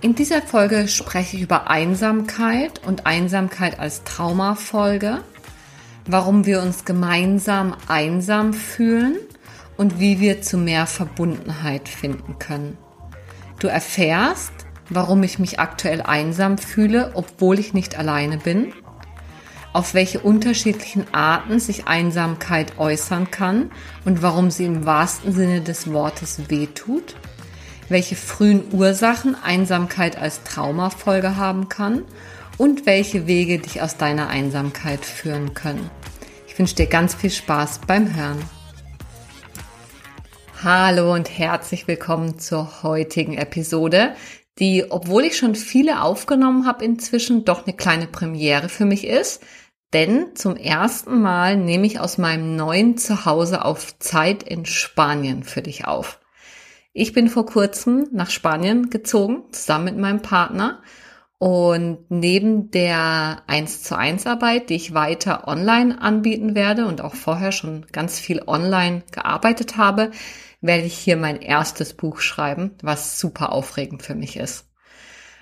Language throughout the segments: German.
In dieser Folge spreche ich über Einsamkeit und Einsamkeit als Traumafolge, warum wir uns gemeinsam einsam fühlen und wie wir zu mehr Verbundenheit finden können. Du erfährst, warum ich mich aktuell einsam fühle, obwohl ich nicht alleine bin, auf welche unterschiedlichen Arten sich Einsamkeit äußern kann und warum sie im wahrsten Sinne des Wortes wehtut welche frühen Ursachen Einsamkeit als Traumafolge haben kann und welche Wege dich aus deiner Einsamkeit führen können. Ich wünsche dir ganz viel Spaß beim Hören. Hallo und herzlich willkommen zur heutigen Episode, die, obwohl ich schon viele aufgenommen habe, inzwischen doch eine kleine Premiere für mich ist. Denn zum ersten Mal nehme ich aus meinem neuen Zuhause auf Zeit in Spanien für dich auf. Ich bin vor kurzem nach Spanien gezogen, zusammen mit meinem Partner. Und neben der 1 zu 1 Arbeit, die ich weiter online anbieten werde und auch vorher schon ganz viel online gearbeitet habe, werde ich hier mein erstes Buch schreiben, was super aufregend für mich ist.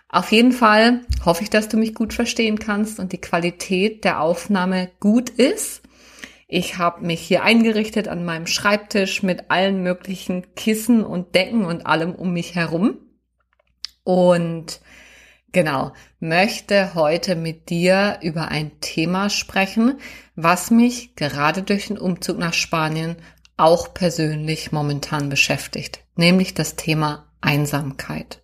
Auf jeden Fall hoffe ich, dass du mich gut verstehen kannst und die Qualität der Aufnahme gut ist. Ich habe mich hier eingerichtet an meinem Schreibtisch mit allen möglichen Kissen und Decken und allem um mich herum. Und genau, möchte heute mit dir über ein Thema sprechen, was mich gerade durch den Umzug nach Spanien auch persönlich momentan beschäftigt, nämlich das Thema Einsamkeit.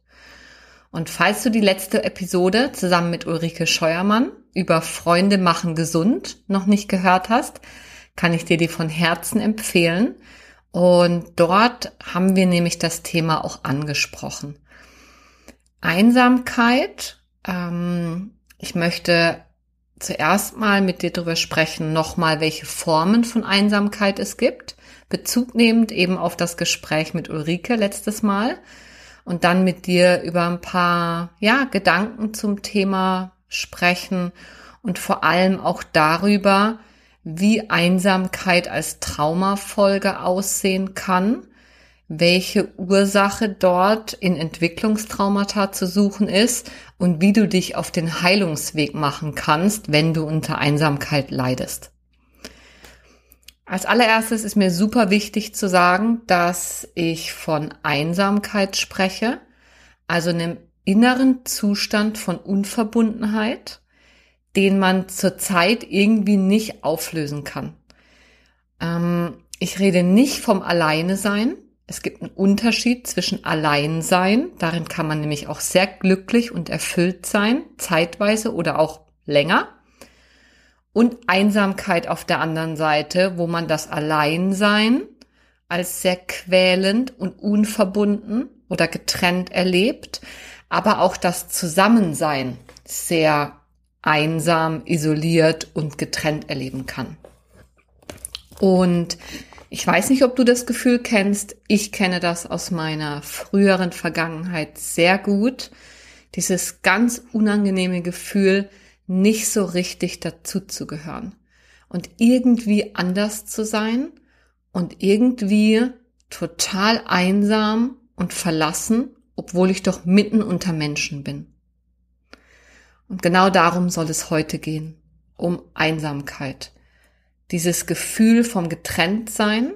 Und falls du die letzte Episode zusammen mit Ulrike Scheuermann über Freunde machen gesund noch nicht gehört hast, kann ich dir die von Herzen empfehlen. Und dort haben wir nämlich das Thema auch angesprochen. Einsamkeit. Ähm, ich möchte zuerst mal mit dir darüber sprechen, nochmal, welche Formen von Einsamkeit es gibt. Bezug nehmend eben auf das Gespräch mit Ulrike letztes Mal. Und dann mit dir über ein paar, ja, Gedanken zum Thema sprechen und vor allem auch darüber, wie Einsamkeit als Traumafolge aussehen kann, welche Ursache dort in Entwicklungstraumata zu suchen ist und wie du dich auf den Heilungsweg machen kannst, wenn du unter Einsamkeit leidest. Als allererstes ist mir super wichtig zu sagen, dass ich von Einsamkeit spreche, also einem inneren Zustand von Unverbundenheit, den man zurzeit irgendwie nicht auflösen kann. Ähm, ich rede nicht vom Alleine sein. Es gibt einen Unterschied zwischen Alleinsein, darin kann man nämlich auch sehr glücklich und erfüllt sein, zeitweise oder auch länger, und Einsamkeit auf der anderen Seite, wo man das Alleinsein als sehr quälend und unverbunden oder getrennt erlebt, aber auch das Zusammensein sehr einsam, isoliert und getrennt erleben kann. Und ich weiß nicht, ob du das Gefühl kennst. Ich kenne das aus meiner früheren Vergangenheit sehr gut. Dieses ganz unangenehme Gefühl, nicht so richtig dazuzugehören und irgendwie anders zu sein und irgendwie total einsam und verlassen, obwohl ich doch mitten unter Menschen bin. Und genau darum soll es heute gehen, um Einsamkeit. Dieses Gefühl vom Getrenntsein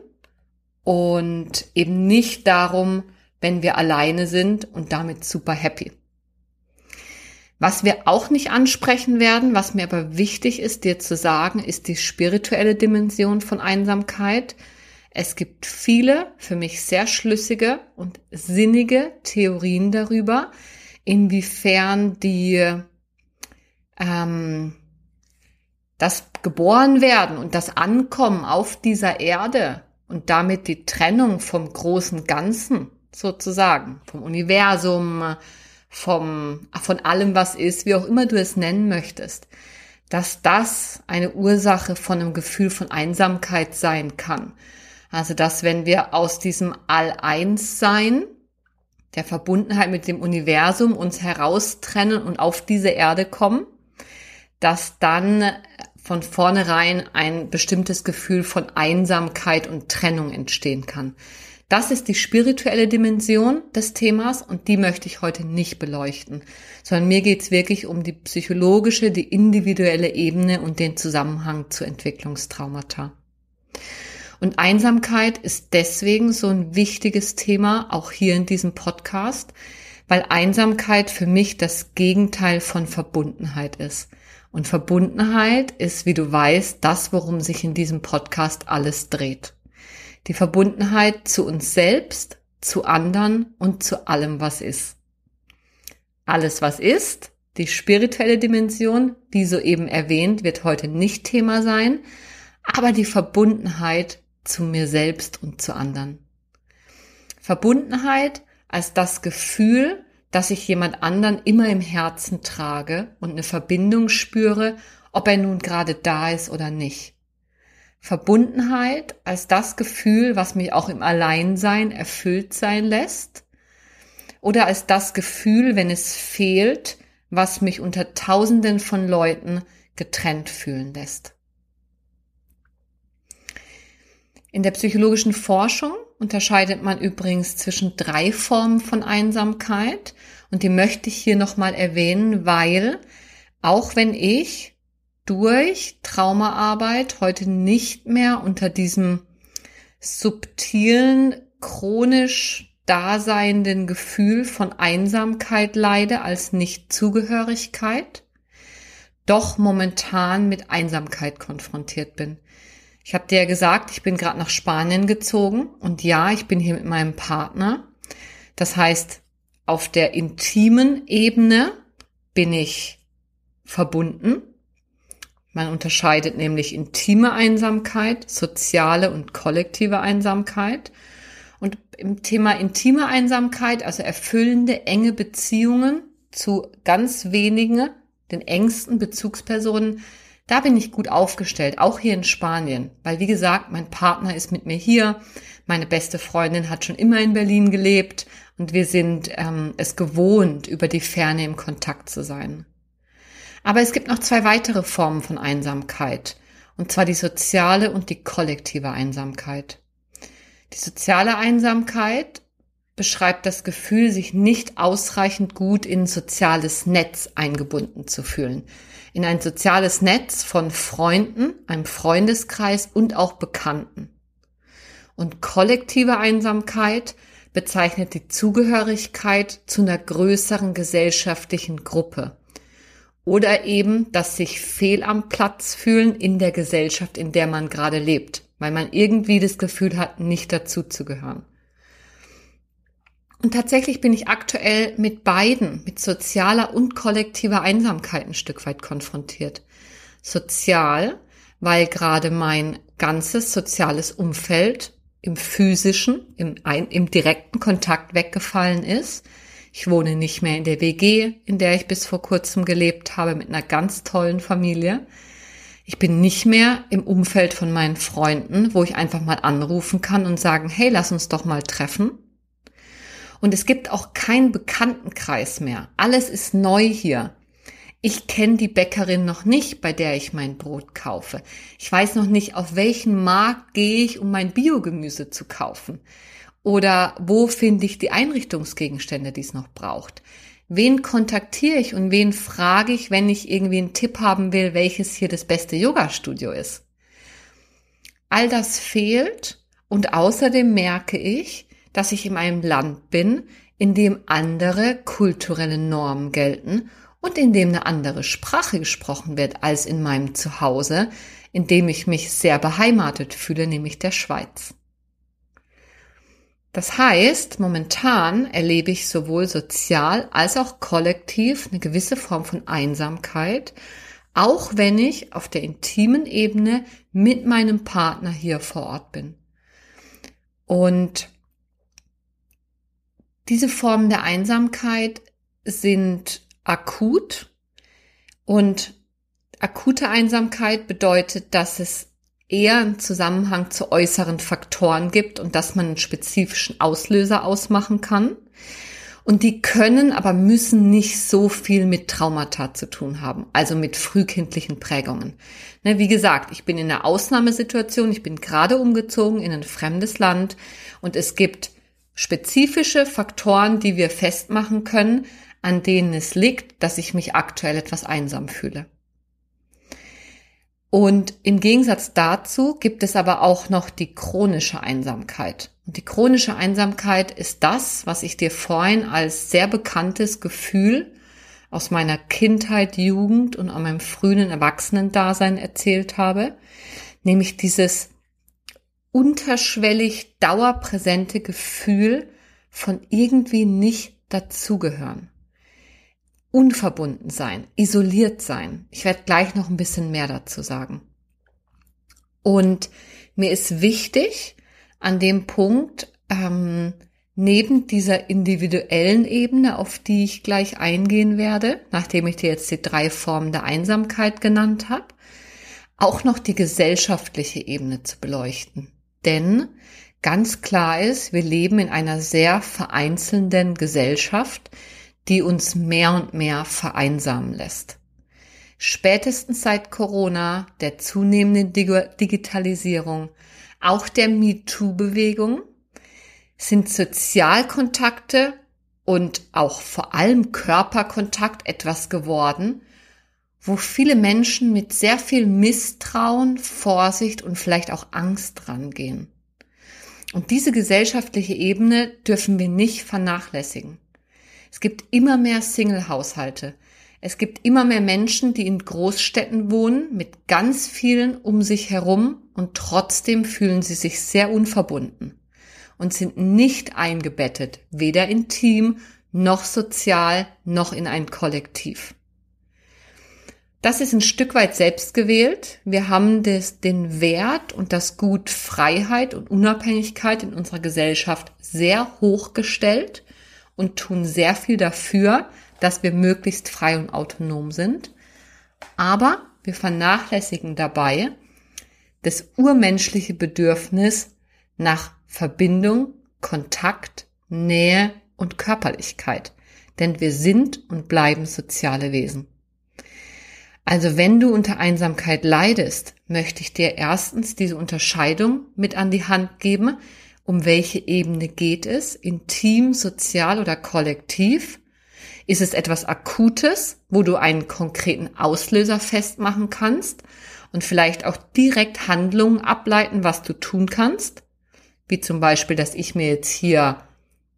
und eben nicht darum, wenn wir alleine sind und damit super happy. Was wir auch nicht ansprechen werden, was mir aber wichtig ist, dir zu sagen, ist die spirituelle Dimension von Einsamkeit. Es gibt viele, für mich sehr schlüssige und sinnige Theorien darüber, inwiefern die ähm, das Geborenwerden und das Ankommen auf dieser Erde und damit die Trennung vom großen Ganzen sozusagen, vom Universum, vom, von allem, was ist, wie auch immer du es nennen möchtest, dass das eine Ursache von einem Gefühl von Einsamkeit sein kann. Also, dass wenn wir aus diesem All-Eins-Sein, der Verbundenheit mit dem Universum uns heraustrennen und auf diese Erde kommen, dass dann von vornherein ein bestimmtes Gefühl von Einsamkeit und Trennung entstehen kann. Das ist die spirituelle Dimension des Themas und die möchte ich heute nicht beleuchten, sondern mir geht es wirklich um die psychologische, die individuelle Ebene und den Zusammenhang zu Entwicklungstraumata. Und Einsamkeit ist deswegen so ein wichtiges Thema, auch hier in diesem Podcast, weil Einsamkeit für mich das Gegenteil von Verbundenheit ist. Und Verbundenheit ist, wie du weißt, das, worum sich in diesem Podcast alles dreht. Die Verbundenheit zu uns selbst, zu anderen und zu allem, was ist. Alles, was ist, die spirituelle Dimension, wie soeben erwähnt, wird heute nicht Thema sein, aber die Verbundenheit zu mir selbst und zu anderen. Verbundenheit als das Gefühl, dass ich jemand anderen immer im Herzen trage und eine Verbindung spüre, ob er nun gerade da ist oder nicht. Verbundenheit als das Gefühl, was mich auch im Alleinsein erfüllt sein lässt. Oder als das Gefühl, wenn es fehlt, was mich unter Tausenden von Leuten getrennt fühlen lässt. In der psychologischen Forschung unterscheidet man übrigens zwischen drei Formen von Einsamkeit und die möchte ich hier nochmal erwähnen, weil auch wenn ich durch Traumaarbeit heute nicht mehr unter diesem subtilen, chronisch daseienden Gefühl von Einsamkeit leide als Nichtzugehörigkeit, doch momentan mit Einsamkeit konfrontiert bin. Ich habe dir ja gesagt, ich bin gerade nach Spanien gezogen und ja, ich bin hier mit meinem Partner. Das heißt, auf der intimen Ebene bin ich verbunden, man unterscheidet nämlich intime Einsamkeit, soziale und kollektive Einsamkeit. Und im Thema intime Einsamkeit, also erfüllende, enge Beziehungen zu ganz wenigen, den engsten Bezugspersonen, da bin ich gut aufgestellt, auch hier in Spanien. Weil, wie gesagt, mein Partner ist mit mir hier. Meine beste Freundin hat schon immer in Berlin gelebt und wir sind ähm, es gewohnt, über die Ferne im Kontakt zu sein. Aber es gibt noch zwei weitere Formen von Einsamkeit, und zwar die soziale und die kollektive Einsamkeit. Die soziale Einsamkeit beschreibt das Gefühl, sich nicht ausreichend gut in ein soziales Netz eingebunden zu fühlen. In ein soziales Netz von Freunden, einem Freundeskreis und auch Bekannten. Und kollektive Einsamkeit bezeichnet die Zugehörigkeit zu einer größeren gesellschaftlichen Gruppe oder eben dass sich fehl am Platz fühlen in der Gesellschaft, in der man gerade lebt, weil man irgendwie das Gefühl hat, nicht dazu zu gehören. Und tatsächlich bin ich aktuell mit beiden, mit sozialer und kollektiver Einsamkeit ein Stück weit konfrontiert. Sozial, weil gerade mein ganzes soziales Umfeld im physischen, im, im direkten Kontakt weggefallen ist ich wohne nicht mehr in der WG, in der ich bis vor kurzem gelebt habe, mit einer ganz tollen Familie. Ich bin nicht mehr im Umfeld von meinen Freunden, wo ich einfach mal anrufen kann und sagen, hey, lass uns doch mal treffen. Und es gibt auch keinen Bekanntenkreis mehr. Alles ist neu hier. Ich kenne die Bäckerin noch nicht, bei der ich mein Brot kaufe. Ich weiß noch nicht, auf welchen Markt gehe ich, um mein Biogemüse zu kaufen. Oder wo finde ich die Einrichtungsgegenstände, die es noch braucht? Wen kontaktiere ich und wen frage ich, wenn ich irgendwie einen Tipp haben will, welches hier das beste Yoga-Studio ist? All das fehlt und außerdem merke ich, dass ich in einem Land bin, in dem andere kulturelle Normen gelten und in dem eine andere Sprache gesprochen wird als in meinem Zuhause, in dem ich mich sehr beheimatet fühle, nämlich der Schweiz. Das heißt, momentan erlebe ich sowohl sozial als auch kollektiv eine gewisse Form von Einsamkeit, auch wenn ich auf der intimen Ebene mit meinem Partner hier vor Ort bin. Und diese Formen der Einsamkeit sind akut und Akute Einsamkeit bedeutet, dass es eher einen Zusammenhang zu äußeren Faktoren gibt und dass man einen spezifischen Auslöser ausmachen kann. Und die können, aber müssen nicht so viel mit Traumata zu tun haben, also mit frühkindlichen Prägungen. Ne, wie gesagt, ich bin in einer Ausnahmesituation, ich bin gerade umgezogen in ein fremdes Land und es gibt spezifische Faktoren, die wir festmachen können, an denen es liegt, dass ich mich aktuell etwas einsam fühle. Und im Gegensatz dazu gibt es aber auch noch die chronische Einsamkeit. Und die chronische Einsamkeit ist das, was ich dir vorhin als sehr bekanntes Gefühl aus meiner Kindheit, Jugend und an meinem frühen Erwachsenendasein erzählt habe, nämlich dieses unterschwellig dauerpräsente Gefühl von irgendwie nicht dazugehören. Unverbunden sein, isoliert sein. Ich werde gleich noch ein bisschen mehr dazu sagen. Und mir ist wichtig, an dem Punkt, ähm, neben dieser individuellen Ebene, auf die ich gleich eingehen werde, nachdem ich dir jetzt die drei Formen der Einsamkeit genannt habe, auch noch die gesellschaftliche Ebene zu beleuchten. Denn ganz klar ist, wir leben in einer sehr vereinzelnden Gesellschaft, die uns mehr und mehr vereinsamen lässt. Spätestens seit Corona, der zunehmenden Digitalisierung, auch der MeToo-Bewegung, sind Sozialkontakte und auch vor allem Körperkontakt etwas geworden, wo viele Menschen mit sehr viel Misstrauen, Vorsicht und vielleicht auch Angst rangehen. Und diese gesellschaftliche Ebene dürfen wir nicht vernachlässigen. Es gibt immer mehr Single-Haushalte. Es gibt immer mehr Menschen, die in Großstädten wohnen, mit ganz vielen um sich herum und trotzdem fühlen sie sich sehr unverbunden und sind nicht eingebettet, weder in Team, noch sozial, noch in ein Kollektiv. Das ist ein Stück weit selbst gewählt. Wir haben das, den Wert und das Gut Freiheit und Unabhängigkeit in unserer Gesellschaft sehr hoch gestellt und tun sehr viel dafür, dass wir möglichst frei und autonom sind. Aber wir vernachlässigen dabei das urmenschliche Bedürfnis nach Verbindung, Kontakt, Nähe und Körperlichkeit. Denn wir sind und bleiben soziale Wesen. Also wenn du unter Einsamkeit leidest, möchte ich dir erstens diese Unterscheidung mit an die Hand geben, um welche Ebene geht es? Intim, sozial oder kollektiv? Ist es etwas Akutes, wo du einen konkreten Auslöser festmachen kannst und vielleicht auch direkt Handlungen ableiten, was du tun kannst? Wie zum Beispiel, dass ich mir jetzt hier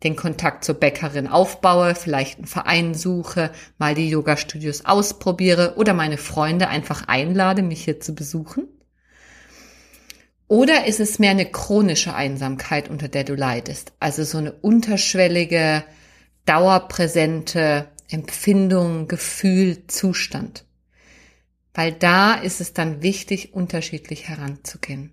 den Kontakt zur Bäckerin aufbaue, vielleicht einen Verein suche, mal die Yoga-Studios ausprobiere oder meine Freunde einfach einlade, mich hier zu besuchen? Oder ist es mehr eine chronische Einsamkeit, unter der du leidest? Also so eine unterschwellige, dauerpräsente Empfindung, Gefühl, Zustand. Weil da ist es dann wichtig, unterschiedlich heranzugehen.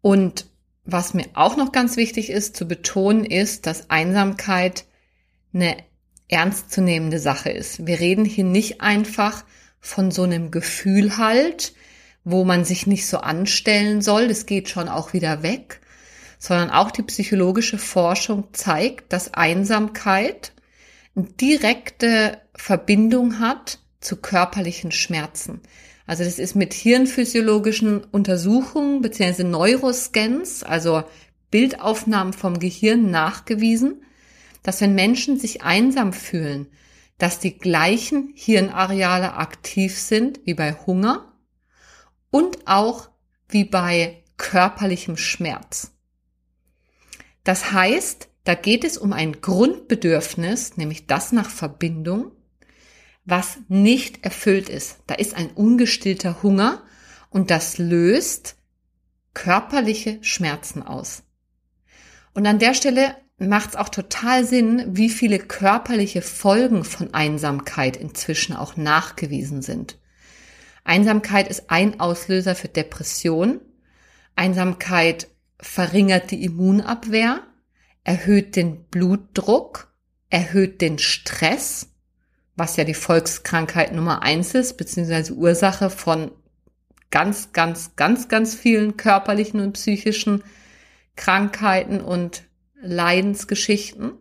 Und was mir auch noch ganz wichtig ist zu betonen, ist, dass Einsamkeit eine ernstzunehmende Sache ist. Wir reden hier nicht einfach von so einem Gefühl halt, wo man sich nicht so anstellen soll, das geht schon auch wieder weg, sondern auch die psychologische Forschung zeigt, dass Einsamkeit eine direkte Verbindung hat zu körperlichen Schmerzen. Also das ist mit hirnphysiologischen Untersuchungen bzw. Neuroscans, also Bildaufnahmen vom Gehirn nachgewiesen, dass wenn Menschen sich einsam fühlen, dass die gleichen Hirnareale aktiv sind wie bei Hunger und auch wie bei körperlichem Schmerz. Das heißt, da geht es um ein Grundbedürfnis, nämlich das nach Verbindung, was nicht erfüllt ist. Da ist ein ungestillter Hunger und das löst körperliche Schmerzen aus. Und an der Stelle macht es auch total Sinn, wie viele körperliche Folgen von Einsamkeit inzwischen auch nachgewiesen sind. Einsamkeit ist ein Auslöser für Depression. Einsamkeit verringert die Immunabwehr, erhöht den Blutdruck, erhöht den Stress, was ja die Volkskrankheit Nummer eins ist, beziehungsweise Ursache von ganz, ganz, ganz, ganz vielen körperlichen und psychischen Krankheiten und Leidensgeschichten.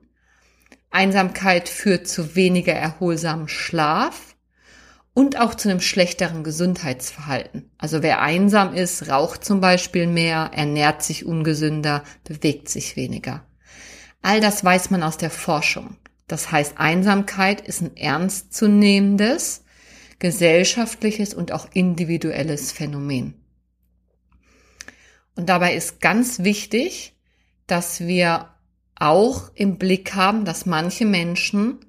Einsamkeit führt zu weniger erholsamem Schlaf und auch zu einem schlechteren Gesundheitsverhalten. Also wer einsam ist, raucht zum Beispiel mehr, ernährt sich ungesünder, bewegt sich weniger. All das weiß man aus der Forschung. Das heißt, Einsamkeit ist ein ernstzunehmendes, gesellschaftliches und auch individuelles Phänomen. Und dabei ist ganz wichtig, dass wir auch im Blick haben, dass manche Menschen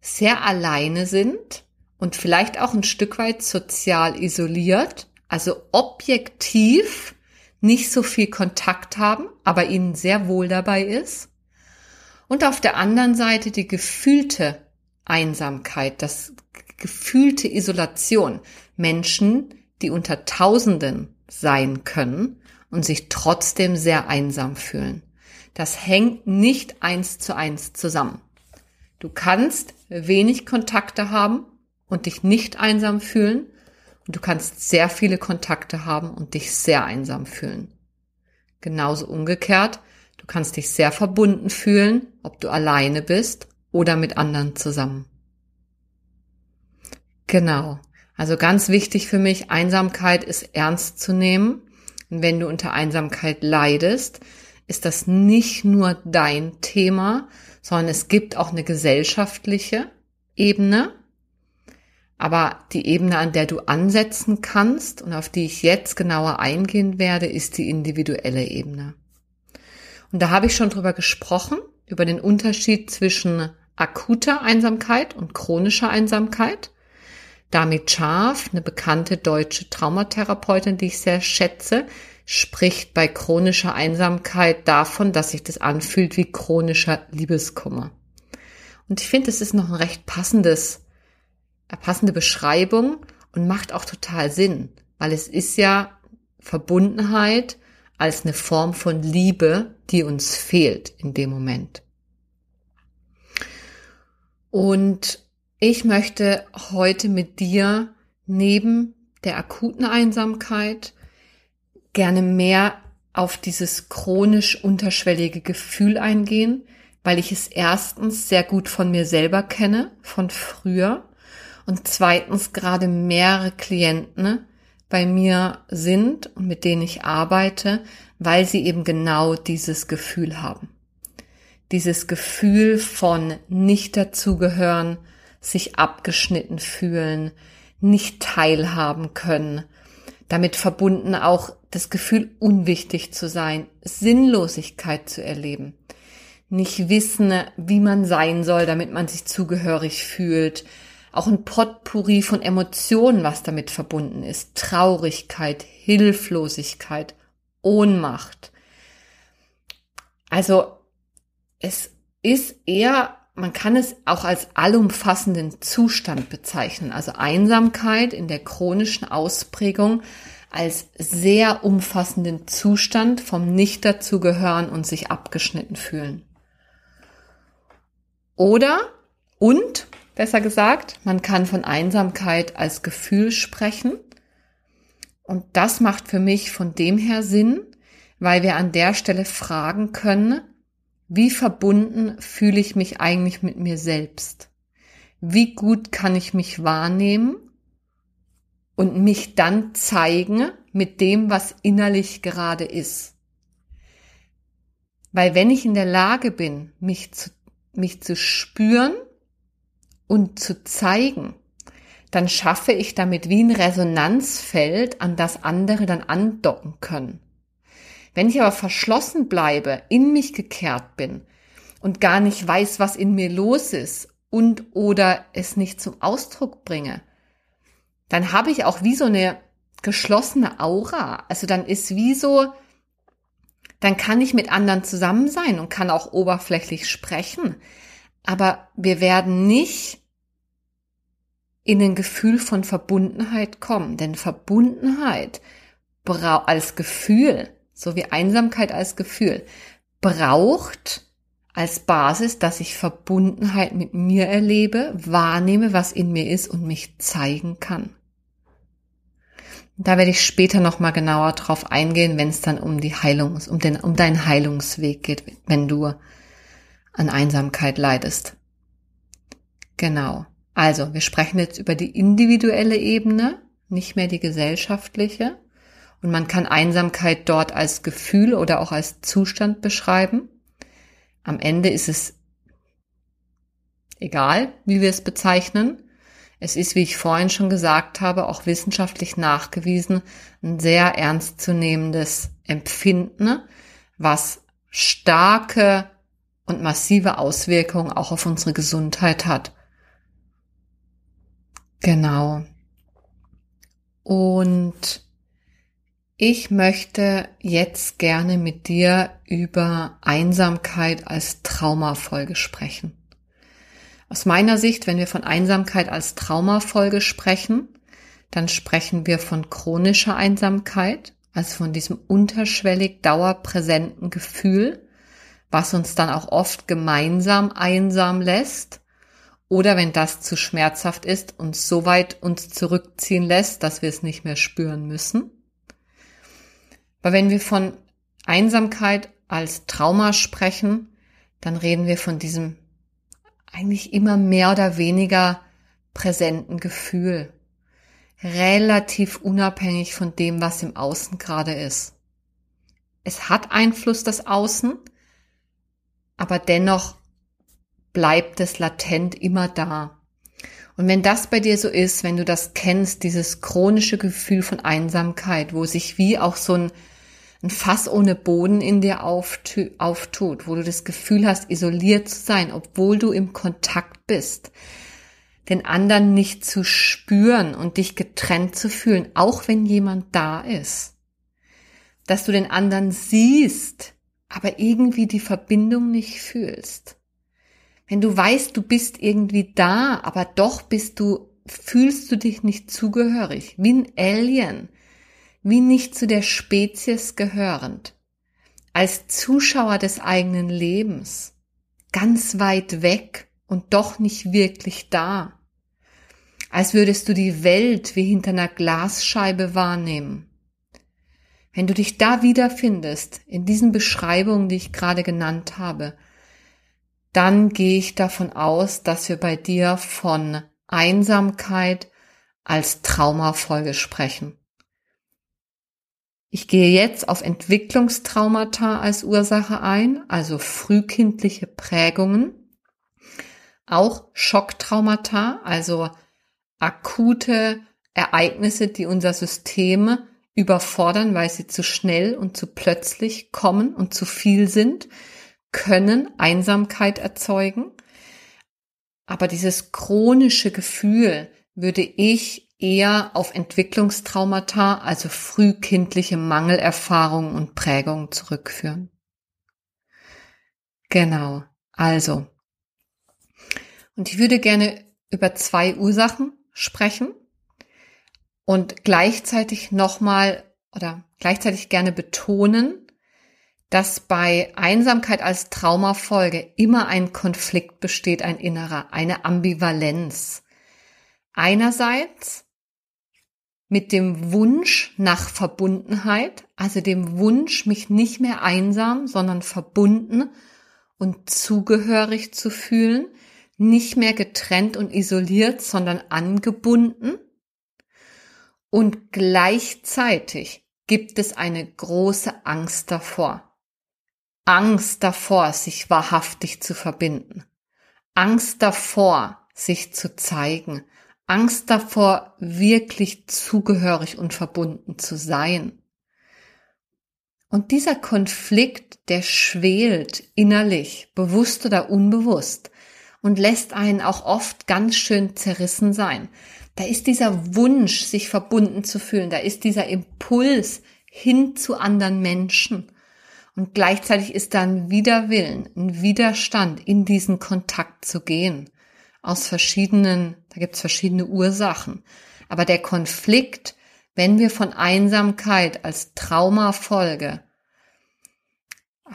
sehr alleine sind und vielleicht auch ein Stück weit sozial isoliert, also objektiv nicht so viel Kontakt haben, aber ihnen sehr wohl dabei ist. Und auf der anderen Seite die gefühlte Einsamkeit, das gefühlte Isolation. Menschen, die unter Tausenden sein können und sich trotzdem sehr einsam fühlen. Das hängt nicht eins zu eins zusammen. Du kannst wenig Kontakte haben und dich nicht einsam fühlen und du kannst sehr viele Kontakte haben und dich sehr einsam fühlen. Genauso umgekehrt, du kannst dich sehr verbunden fühlen, ob du alleine bist oder mit anderen zusammen. Genau. Also ganz wichtig für mich, Einsamkeit ist ernst zu nehmen. Und wenn du unter Einsamkeit leidest, ist das nicht nur dein Thema, sondern es gibt auch eine gesellschaftliche Ebene. Aber die Ebene, an der du ansetzen kannst und auf die ich jetzt genauer eingehen werde, ist die individuelle Ebene. Und da habe ich schon drüber gesprochen, über den Unterschied zwischen akuter Einsamkeit und chronischer Einsamkeit. Damit Scharf, eine bekannte deutsche Traumatherapeutin, die ich sehr schätze, spricht bei chronischer Einsamkeit davon, dass sich das anfühlt wie chronischer Liebeskummer. Und ich finde, es ist noch ein recht passendes, eine passende Beschreibung und macht auch total Sinn, weil es ist ja Verbundenheit als eine Form von Liebe, die uns fehlt in dem Moment. Und ich möchte heute mit dir neben der akuten Einsamkeit gerne mehr auf dieses chronisch unterschwellige Gefühl eingehen, weil ich es erstens sehr gut von mir selber kenne, von früher, und zweitens gerade mehrere Klienten bei mir sind und mit denen ich arbeite, weil sie eben genau dieses Gefühl haben. Dieses Gefühl von nicht dazugehören, sich abgeschnitten fühlen, nicht teilhaben können. Damit verbunden auch das Gefühl, unwichtig zu sein, Sinnlosigkeit zu erleben, nicht wissen, wie man sein soll, damit man sich zugehörig fühlt, auch ein Potpourri von Emotionen, was damit verbunden ist, Traurigkeit, Hilflosigkeit, Ohnmacht. Also es ist eher man kann es auch als allumfassenden Zustand bezeichnen, also Einsamkeit in der chronischen Ausprägung als sehr umfassenden Zustand vom Nicht dazugehören und sich abgeschnitten fühlen. Oder, und, besser gesagt, man kann von Einsamkeit als Gefühl sprechen. Und das macht für mich von dem her Sinn, weil wir an der Stelle fragen können, wie verbunden fühle ich mich eigentlich mit mir selbst? Wie gut kann ich mich wahrnehmen und mich dann zeigen mit dem, was innerlich gerade ist? Weil wenn ich in der Lage bin, mich zu, mich zu spüren und zu zeigen, dann schaffe ich damit wie ein Resonanzfeld, an das andere dann andocken können. Wenn ich aber verschlossen bleibe, in mich gekehrt bin und gar nicht weiß, was in mir los ist und oder es nicht zum Ausdruck bringe, dann habe ich auch wie so eine geschlossene Aura. Also dann ist wie so, dann kann ich mit anderen zusammen sein und kann auch oberflächlich sprechen. Aber wir werden nicht in ein Gefühl von Verbundenheit kommen, denn Verbundenheit als Gefühl so wie Einsamkeit als Gefühl, braucht als Basis, dass ich Verbundenheit mit mir erlebe, wahrnehme, was in mir ist und mich zeigen kann. Da werde ich später noch mal genauer drauf eingehen, wenn es dann um die Heilung, um den, um deinen Heilungsweg geht, wenn du an Einsamkeit leidest. Genau. Also, wir sprechen jetzt über die individuelle Ebene, nicht mehr die gesellschaftliche. Und man kann Einsamkeit dort als Gefühl oder auch als Zustand beschreiben. Am Ende ist es egal, wie wir es bezeichnen. Es ist, wie ich vorhin schon gesagt habe, auch wissenschaftlich nachgewiesen, ein sehr ernstzunehmendes Empfinden, was starke und massive Auswirkungen auch auf unsere Gesundheit hat. Genau. Und ich möchte jetzt gerne mit dir über Einsamkeit als Traumafolge sprechen. Aus meiner Sicht, wenn wir von Einsamkeit als Traumafolge sprechen, dann sprechen wir von chronischer Einsamkeit, also von diesem unterschwellig dauerpräsenten Gefühl, was uns dann auch oft gemeinsam einsam lässt oder wenn das zu schmerzhaft ist, uns so weit uns zurückziehen lässt, dass wir es nicht mehr spüren müssen. Aber wenn wir von Einsamkeit als Trauma sprechen, dann reden wir von diesem eigentlich immer mehr oder weniger präsenten Gefühl. Relativ unabhängig von dem, was im Außen gerade ist. Es hat Einfluss das Außen, aber dennoch bleibt es latent immer da. Und wenn das bei dir so ist, wenn du das kennst, dieses chronische Gefühl von Einsamkeit, wo sich wie auch so ein, ein Fass ohne Boden in dir auftut, wo du das Gefühl hast, isoliert zu sein, obwohl du im Kontakt bist, den anderen nicht zu spüren und dich getrennt zu fühlen, auch wenn jemand da ist, dass du den anderen siehst, aber irgendwie die Verbindung nicht fühlst wenn du weißt, du bist irgendwie da, aber doch bist du, fühlst du dich nicht zugehörig, wie ein Alien, wie nicht zu der Spezies gehörend, als Zuschauer des eigenen Lebens, ganz weit weg und doch nicht wirklich da, als würdest du die Welt wie hinter einer Glasscheibe wahrnehmen. Wenn du dich da wiederfindest, in diesen Beschreibungen, die ich gerade genannt habe, dann gehe ich davon aus, dass wir bei dir von Einsamkeit als Traumafolge sprechen. Ich gehe jetzt auf Entwicklungstraumata als Ursache ein, also frühkindliche Prägungen, auch Schocktraumata, also akute Ereignisse, die unser System überfordern, weil sie zu schnell und zu plötzlich kommen und zu viel sind, können Einsamkeit erzeugen. Aber dieses chronische Gefühl würde ich eher auf Entwicklungstraumata, also frühkindliche Mangelerfahrungen und Prägungen zurückführen. Genau, also. Und ich würde gerne über zwei Ursachen sprechen und gleichzeitig nochmal oder gleichzeitig gerne betonen, dass bei Einsamkeit als Traumafolge immer ein Konflikt besteht, ein innerer, eine Ambivalenz. Einerseits mit dem Wunsch nach Verbundenheit, also dem Wunsch, mich nicht mehr einsam, sondern verbunden und zugehörig zu fühlen, nicht mehr getrennt und isoliert, sondern angebunden. Und gleichzeitig gibt es eine große Angst davor. Angst davor, sich wahrhaftig zu verbinden. Angst davor, sich zu zeigen. Angst davor, wirklich zugehörig und verbunden zu sein. Und dieser Konflikt, der schwelt innerlich, bewusst oder unbewusst, und lässt einen auch oft ganz schön zerrissen sein. Da ist dieser Wunsch, sich verbunden zu fühlen, da ist dieser Impuls hin zu anderen Menschen. Und gleichzeitig ist da ein Widerwillen, ein Widerstand, in diesen Kontakt zu gehen. Aus verschiedenen, da gibt es verschiedene Ursachen. Aber der Konflikt, wenn wir von Einsamkeit als Traumafolge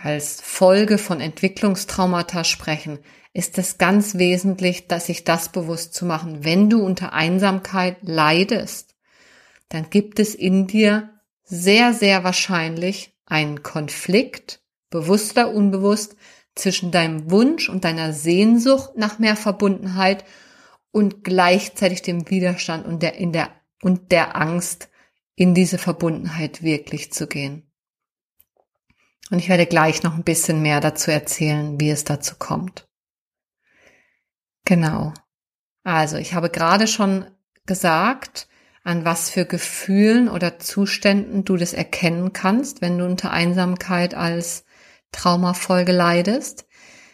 als Folge von Entwicklungstraumata sprechen, ist es ganz wesentlich, dass sich das bewusst zu machen. Wenn du unter Einsamkeit leidest, dann gibt es in dir sehr, sehr wahrscheinlich einen Konflikt, bewusst oder unbewusst, zwischen deinem Wunsch und deiner Sehnsucht nach mehr Verbundenheit und gleichzeitig dem Widerstand und der, in der, und der Angst, in diese Verbundenheit wirklich zu gehen. Und ich werde gleich noch ein bisschen mehr dazu erzählen, wie es dazu kommt. Genau. Also, ich habe gerade schon gesagt, an was für Gefühlen oder Zuständen du das erkennen kannst, wenn du unter Einsamkeit als Traumafolge leidest.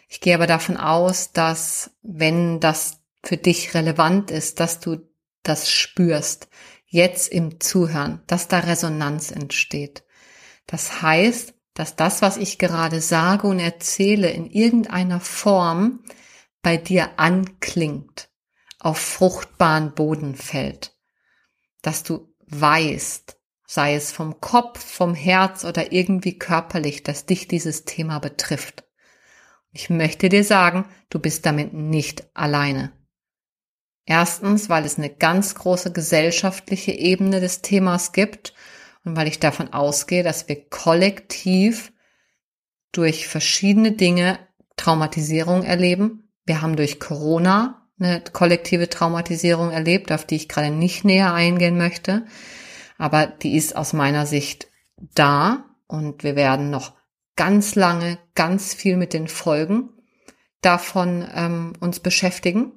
Ich gehe aber davon aus, dass wenn das für dich relevant ist, dass du das spürst, jetzt im Zuhören, dass da Resonanz entsteht. Das heißt, dass das, was ich gerade sage und erzähle, in irgendeiner Form bei dir anklingt, auf fruchtbaren Boden fällt, dass du weißt, sei es vom Kopf, vom Herz oder irgendwie körperlich, dass dich dieses Thema betrifft. Ich möchte dir sagen, du bist damit nicht alleine. Erstens, weil es eine ganz große gesellschaftliche Ebene des Themas gibt und weil ich davon ausgehe, dass wir kollektiv durch verschiedene Dinge Traumatisierung erleben. Wir haben durch Corona eine kollektive Traumatisierung erlebt, auf die ich gerade nicht näher eingehen möchte. Aber die ist aus meiner Sicht da und wir werden noch ganz lange ganz viel mit den Folgen davon ähm, uns beschäftigen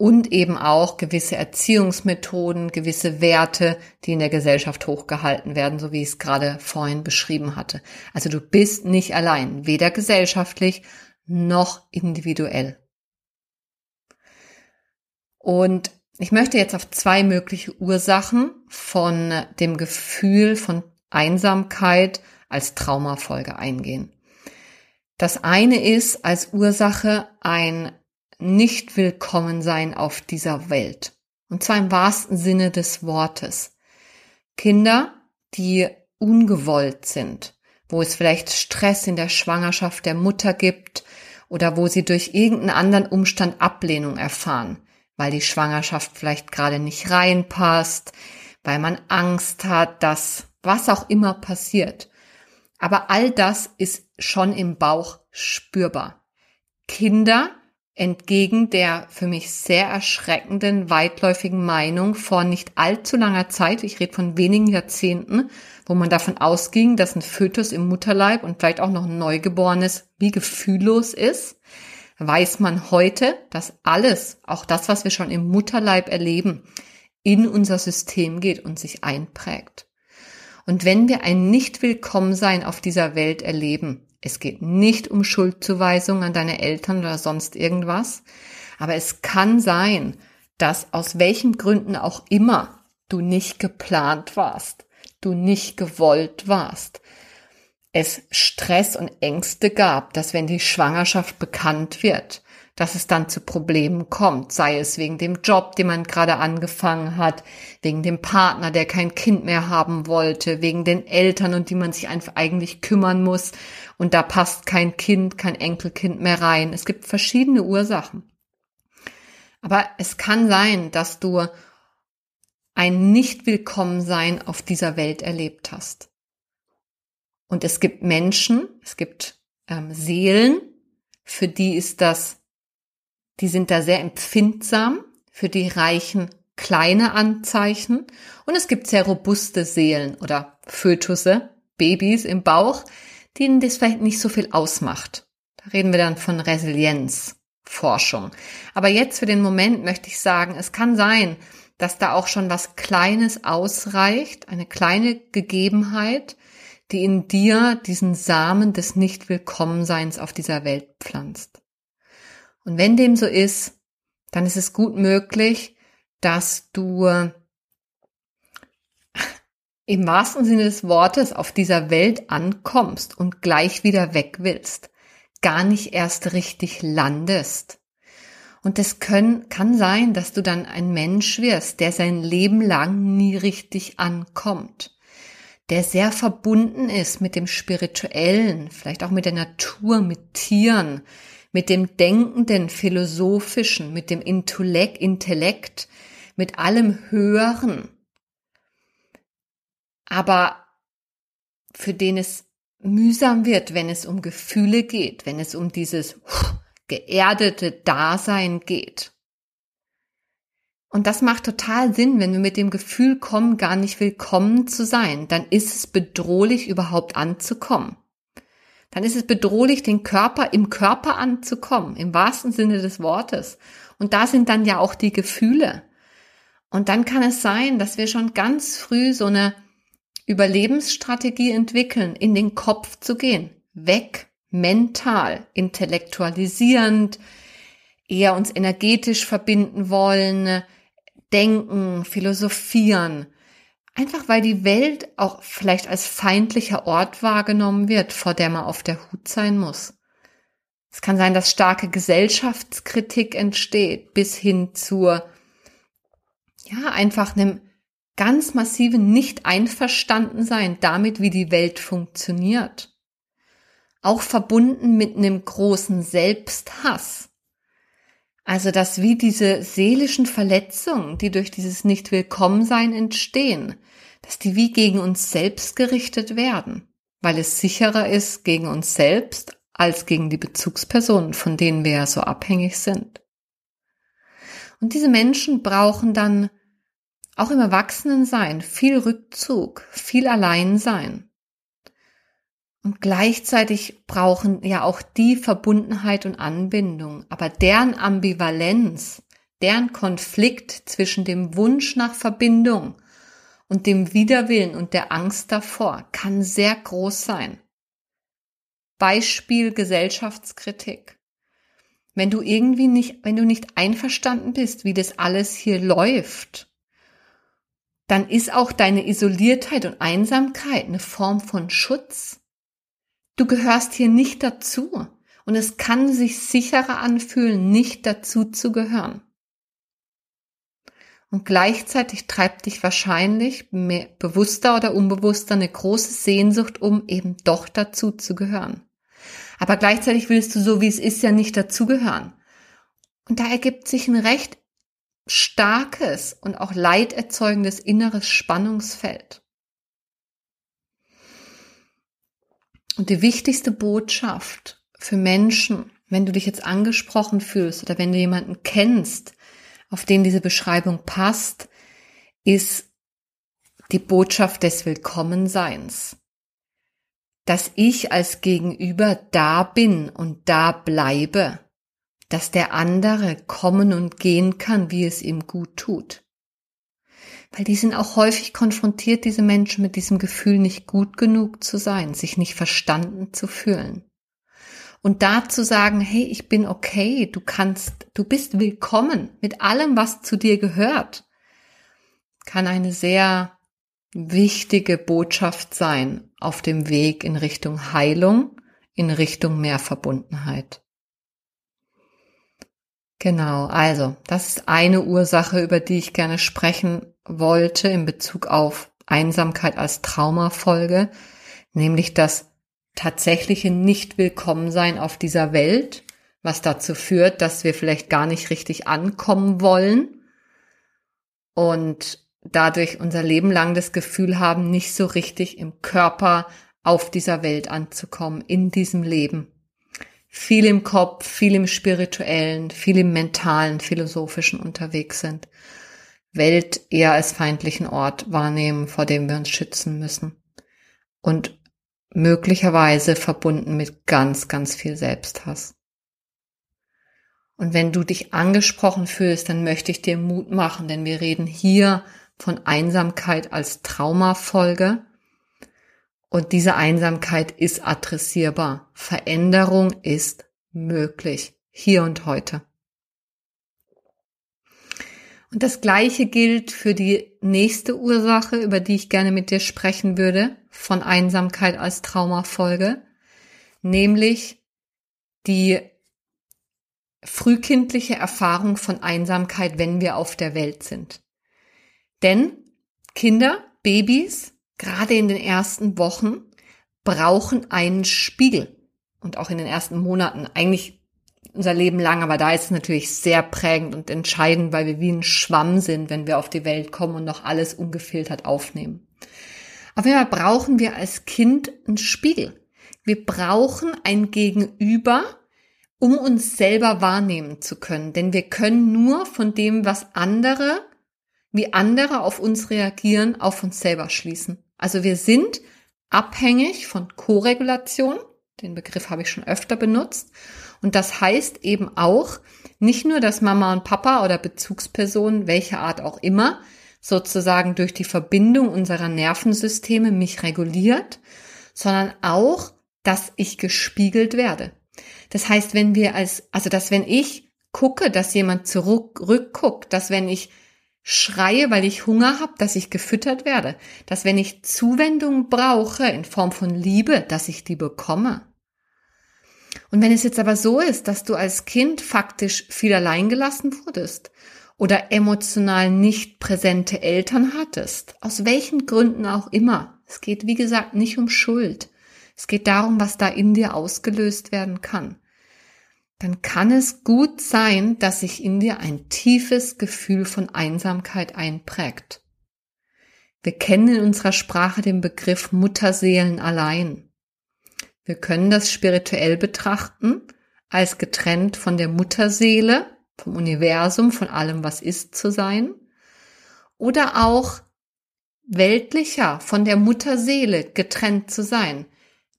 und eben auch gewisse Erziehungsmethoden, gewisse Werte, die in der Gesellschaft hochgehalten werden, so wie ich es gerade vorhin beschrieben hatte. Also du bist nicht allein, weder gesellschaftlich noch individuell. Und ich möchte jetzt auf zwei mögliche Ursachen von dem Gefühl von Einsamkeit als Traumafolge eingehen. Das eine ist als Ursache ein nicht willkommen sein auf dieser Welt. Und zwar im wahrsten Sinne des Wortes. Kinder, die ungewollt sind, wo es vielleicht Stress in der Schwangerschaft der Mutter gibt oder wo sie durch irgendeinen anderen Umstand Ablehnung erfahren, weil die Schwangerschaft vielleicht gerade nicht reinpasst, weil man Angst hat, dass was auch immer passiert. Aber all das ist schon im Bauch spürbar. Kinder, entgegen der für mich sehr erschreckenden, weitläufigen Meinung vor nicht allzu langer Zeit, ich rede von wenigen Jahrzehnten, wo man davon ausging, dass ein Fötus im Mutterleib und vielleicht auch noch ein Neugeborenes wie gefühllos ist, weiß man heute, dass alles, auch das, was wir schon im Mutterleib erleben, in unser System geht und sich einprägt. Und wenn wir ein Nicht-Willkommensein auf dieser Welt erleben, es geht nicht um Schuldzuweisung an deine Eltern oder sonst irgendwas. Aber es kann sein, dass aus welchen Gründen auch immer du nicht geplant warst, du nicht gewollt warst, es Stress und Ängste gab, dass wenn die Schwangerschaft bekannt wird, dass es dann zu Problemen kommt, sei es wegen dem Job, den man gerade angefangen hat, wegen dem Partner, der kein Kind mehr haben wollte, wegen den Eltern, und die man sich einfach eigentlich kümmern muss und da passt kein Kind, kein Enkelkind mehr rein. Es gibt verschiedene Ursachen. Aber es kann sein, dass du ein Nicht-Willkommensein auf dieser Welt erlebt hast. Und es gibt Menschen, es gibt ähm, Seelen, für die ist das die sind da sehr empfindsam, für die reichen kleine Anzeichen und es gibt sehr robuste Seelen oder Fötusse, Babys im Bauch, denen das vielleicht nicht so viel ausmacht. Da reden wir dann von Resilienzforschung. Aber jetzt für den Moment möchte ich sagen, es kann sein, dass da auch schon was Kleines ausreicht, eine kleine Gegebenheit, die in dir diesen Samen des Nichtwillkommenseins auf dieser Welt pflanzt. Und wenn dem so ist, dann ist es gut möglich, dass du im wahrsten Sinne des Wortes auf dieser Welt ankommst und gleich wieder weg willst, gar nicht erst richtig landest. Und es kann sein, dass du dann ein Mensch wirst, der sein Leben lang nie richtig ankommt, der sehr verbunden ist mit dem Spirituellen, vielleicht auch mit der Natur, mit Tieren, mit dem Denkenden, Philosophischen, mit dem Intellekt, mit allem Hören. Aber für den es mühsam wird, wenn es um Gefühle geht, wenn es um dieses geerdete Dasein geht. Und das macht total Sinn, wenn wir mit dem Gefühl kommen, gar nicht willkommen zu sein. Dann ist es bedrohlich, überhaupt anzukommen. Dann ist es bedrohlich, den Körper im Körper anzukommen, im wahrsten Sinne des Wortes. Und da sind dann ja auch die Gefühle. Und dann kann es sein, dass wir schon ganz früh so eine Überlebensstrategie entwickeln, in den Kopf zu gehen. Weg, mental, intellektualisierend, eher uns energetisch verbinden wollen, denken, philosophieren. Einfach weil die Welt auch vielleicht als feindlicher Ort wahrgenommen wird, vor der man auf der Hut sein muss. Es kann sein, dass starke Gesellschaftskritik entsteht, bis hin zur, ja, einfach einem ganz massiven Nicht-Einverstandensein damit, wie die Welt funktioniert. Auch verbunden mit einem großen Selbsthass. Also, dass wie diese seelischen Verletzungen, die durch dieses Nicht-Willkommensein entstehen, dass die wie gegen uns selbst gerichtet werden, weil es sicherer ist gegen uns selbst als gegen die Bezugspersonen, von denen wir ja so abhängig sind. Und diese Menschen brauchen dann auch im Erwachsenensein viel Rückzug, viel Alleinsein. Und gleichzeitig brauchen ja auch die Verbundenheit und Anbindung, aber deren Ambivalenz, deren Konflikt zwischen dem Wunsch nach Verbindung und dem Widerwillen und der Angst davor kann sehr groß sein. Beispiel Gesellschaftskritik. Wenn du irgendwie nicht, wenn du nicht einverstanden bist, wie das alles hier läuft, dann ist auch deine Isoliertheit und Einsamkeit eine Form von Schutz. Du gehörst hier nicht dazu. Und es kann sich sicherer anfühlen, nicht dazu zu gehören. Und gleichzeitig treibt dich wahrscheinlich mehr, bewusster oder unbewusster eine große Sehnsucht um, eben doch dazu zu gehören. Aber gleichzeitig willst du so, wie es ist, ja nicht dazugehören. Und da ergibt sich ein recht starkes und auch leiderzeugendes inneres Spannungsfeld. Und die wichtigste Botschaft für Menschen, wenn du dich jetzt angesprochen fühlst oder wenn du jemanden kennst, auf den diese Beschreibung passt, ist die Botschaft des Willkommenseins. Dass ich als Gegenüber da bin und da bleibe, dass der andere kommen und gehen kann, wie es ihm gut tut weil die sind auch häufig konfrontiert, diese Menschen, mit diesem Gefühl, nicht gut genug zu sein, sich nicht verstanden zu fühlen. Und da zu sagen, hey, ich bin okay, du kannst, du bist willkommen mit allem, was zu dir gehört, kann eine sehr wichtige Botschaft sein auf dem Weg in Richtung Heilung, in Richtung mehr Verbundenheit. Genau, also das ist eine Ursache, über die ich gerne sprechen wollte in Bezug auf Einsamkeit als Traumafolge, nämlich das tatsächliche Nicht-Willkommensein auf dieser Welt, was dazu führt, dass wir vielleicht gar nicht richtig ankommen wollen und dadurch unser Leben lang das Gefühl haben, nicht so richtig im Körper auf dieser Welt anzukommen, in diesem Leben viel im Kopf, viel im spirituellen, viel im mentalen, philosophischen unterwegs sind. Welt eher als feindlichen Ort wahrnehmen, vor dem wir uns schützen müssen. Und möglicherweise verbunden mit ganz, ganz viel Selbsthass. Und wenn du dich angesprochen fühlst, dann möchte ich dir Mut machen, denn wir reden hier von Einsamkeit als Traumafolge und diese Einsamkeit ist adressierbar. Veränderung ist möglich. Hier und heute. Und das Gleiche gilt für die nächste Ursache, über die ich gerne mit dir sprechen würde, von Einsamkeit als Traumafolge, nämlich die frühkindliche Erfahrung von Einsamkeit, wenn wir auf der Welt sind. Denn Kinder, Babys gerade in den ersten Wochen, brauchen einen Spiegel. Und auch in den ersten Monaten, eigentlich unser Leben lang, aber da ist es natürlich sehr prägend und entscheidend, weil wir wie ein Schwamm sind, wenn wir auf die Welt kommen und noch alles ungefiltert aufnehmen. Auf jeden Fall brauchen wir als Kind einen Spiegel. Wir brauchen ein Gegenüber, um uns selber wahrnehmen zu können. Denn wir können nur von dem, was andere, wie andere auf uns reagieren, auf uns selber schließen. Also wir sind abhängig von Koregulation. Den Begriff habe ich schon öfter benutzt. Und das heißt eben auch, nicht nur, dass Mama und Papa oder Bezugspersonen, welche Art auch immer, sozusagen durch die Verbindung unserer Nervensysteme mich reguliert, sondern auch, dass ich gespiegelt werde. Das heißt, wenn wir als, also dass wenn ich gucke, dass jemand zurückguckt, dass wenn ich schreie, weil ich Hunger habe, dass ich gefüttert werde, dass wenn ich Zuwendung brauche in Form von Liebe, dass ich die bekomme. Und wenn es jetzt aber so ist, dass du als Kind faktisch viel allein gelassen wurdest oder emotional nicht präsente Eltern hattest, aus welchen Gründen auch immer, es geht wie gesagt nicht um Schuld, es geht darum, was da in dir ausgelöst werden kann, dann kann es gut sein, dass sich in dir ein tiefes Gefühl von Einsamkeit einprägt. Wir kennen in unserer Sprache den Begriff Mutterseelen allein. Wir können das spirituell betrachten als getrennt von der Mutterseele, vom Universum, von allem, was ist zu sein. Oder auch weltlicher, von der Mutterseele getrennt zu sein.